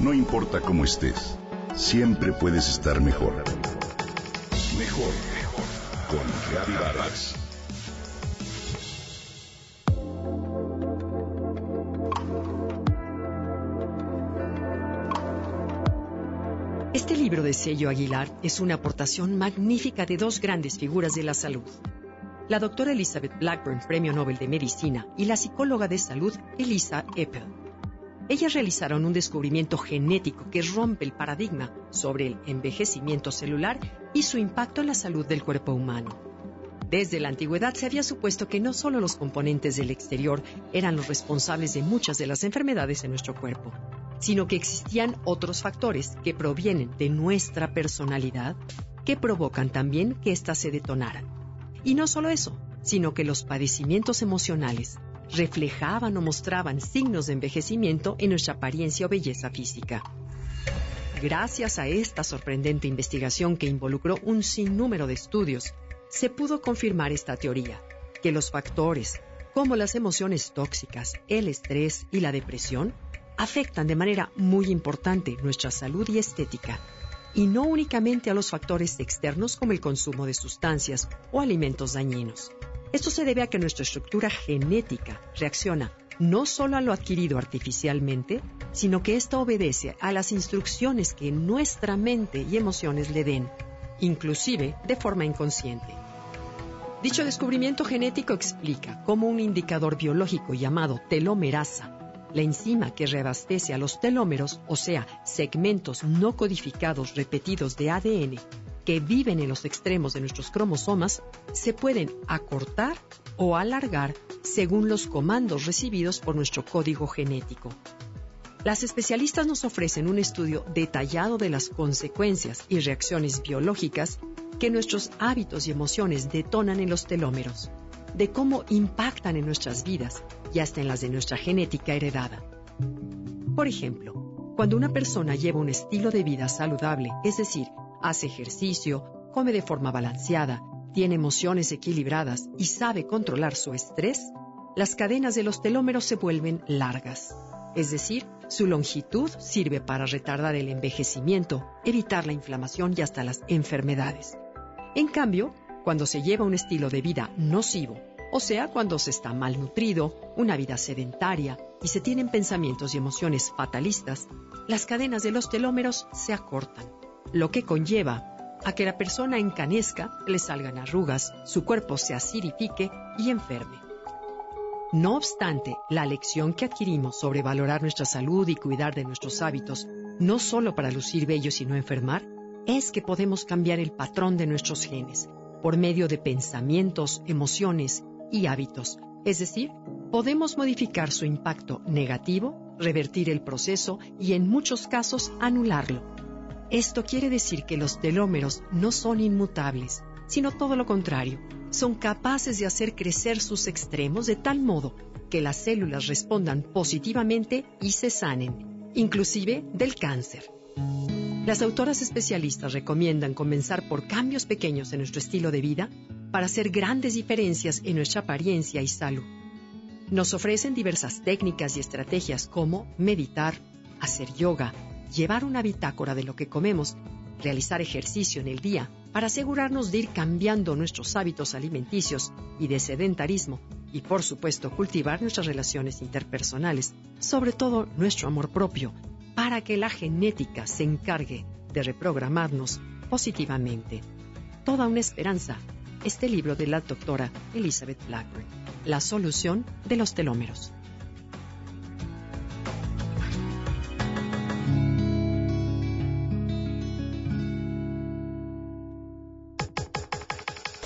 No importa cómo estés, siempre puedes estar mejor. Mejor, mejor. Con Reavivadas. Este libro de Sello Aguilar es una aportación magnífica de dos grandes figuras de la salud. La doctora Elizabeth Blackburn, Premio Nobel de Medicina, y la psicóloga de salud Elisa Eppel. Ellas realizaron un descubrimiento genético que rompe el paradigma sobre el envejecimiento celular y su impacto en la salud del cuerpo humano. Desde la antigüedad se había supuesto que no solo los componentes del exterior eran los responsables de muchas de las enfermedades en nuestro cuerpo, sino que existían otros factores que provienen de nuestra personalidad que provocan también que ésta se detonara. Y no solo eso, sino que los padecimientos emocionales reflejaban o mostraban signos de envejecimiento en nuestra apariencia o belleza física. Gracias a esta sorprendente investigación que involucró un sinnúmero de estudios, se pudo confirmar esta teoría, que los factores, como las emociones tóxicas, el estrés y la depresión, afectan de manera muy importante nuestra salud y estética, y no únicamente a los factores externos como el consumo de sustancias o alimentos dañinos. Esto se debe a que nuestra estructura genética reacciona no solo a lo adquirido artificialmente, sino que esto obedece a las instrucciones que nuestra mente y emociones le den, inclusive de forma inconsciente. Dicho descubrimiento genético explica cómo un indicador biológico llamado telomerasa la enzima que reabastece a los telómeros, o sea, segmentos no codificados repetidos de ADN que viven en los extremos de nuestros cromosomas, se pueden acortar o alargar según los comandos recibidos por nuestro código genético. Las especialistas nos ofrecen un estudio detallado de las consecuencias y reacciones biológicas que nuestros hábitos y emociones detonan en los telómeros de cómo impactan en nuestras vidas y hasta en las de nuestra genética heredada. Por ejemplo, cuando una persona lleva un estilo de vida saludable, es decir, hace ejercicio, come de forma balanceada, tiene emociones equilibradas y sabe controlar su estrés, las cadenas de los telómeros se vuelven largas. Es decir, su longitud sirve para retardar el envejecimiento, evitar la inflamación y hasta las enfermedades. En cambio, cuando se lleva un estilo de vida nocivo, o sea, cuando se está malnutrido, una vida sedentaria y se tienen pensamientos y emociones fatalistas, las cadenas de los telómeros se acortan, lo que conlleva a que la persona encanezca, le salgan arrugas, su cuerpo se acidifique y enferme. No obstante, la lección que adquirimos sobre valorar nuestra salud y cuidar de nuestros hábitos, no solo para lucir bellos y no enfermar, es que podemos cambiar el patrón de nuestros genes por medio de pensamientos, emociones y hábitos. Es decir, podemos modificar su impacto negativo, revertir el proceso y en muchos casos anularlo. Esto quiere decir que los telómeros no son inmutables, sino todo lo contrario, son capaces de hacer crecer sus extremos de tal modo que las células respondan positivamente y se sanen, inclusive del cáncer. Las autoras especialistas recomiendan comenzar por cambios pequeños en nuestro estilo de vida para hacer grandes diferencias en nuestra apariencia y salud. Nos ofrecen diversas técnicas y estrategias como meditar, hacer yoga, llevar una bitácora de lo que comemos, realizar ejercicio en el día para asegurarnos de ir cambiando nuestros hábitos alimenticios y de sedentarismo y por supuesto cultivar nuestras relaciones interpersonales, sobre todo nuestro amor propio para que la genética se encargue de reprogramarnos positivamente. Toda una esperanza. Este libro de la doctora Elizabeth Blackburn, La solución de los telómeros.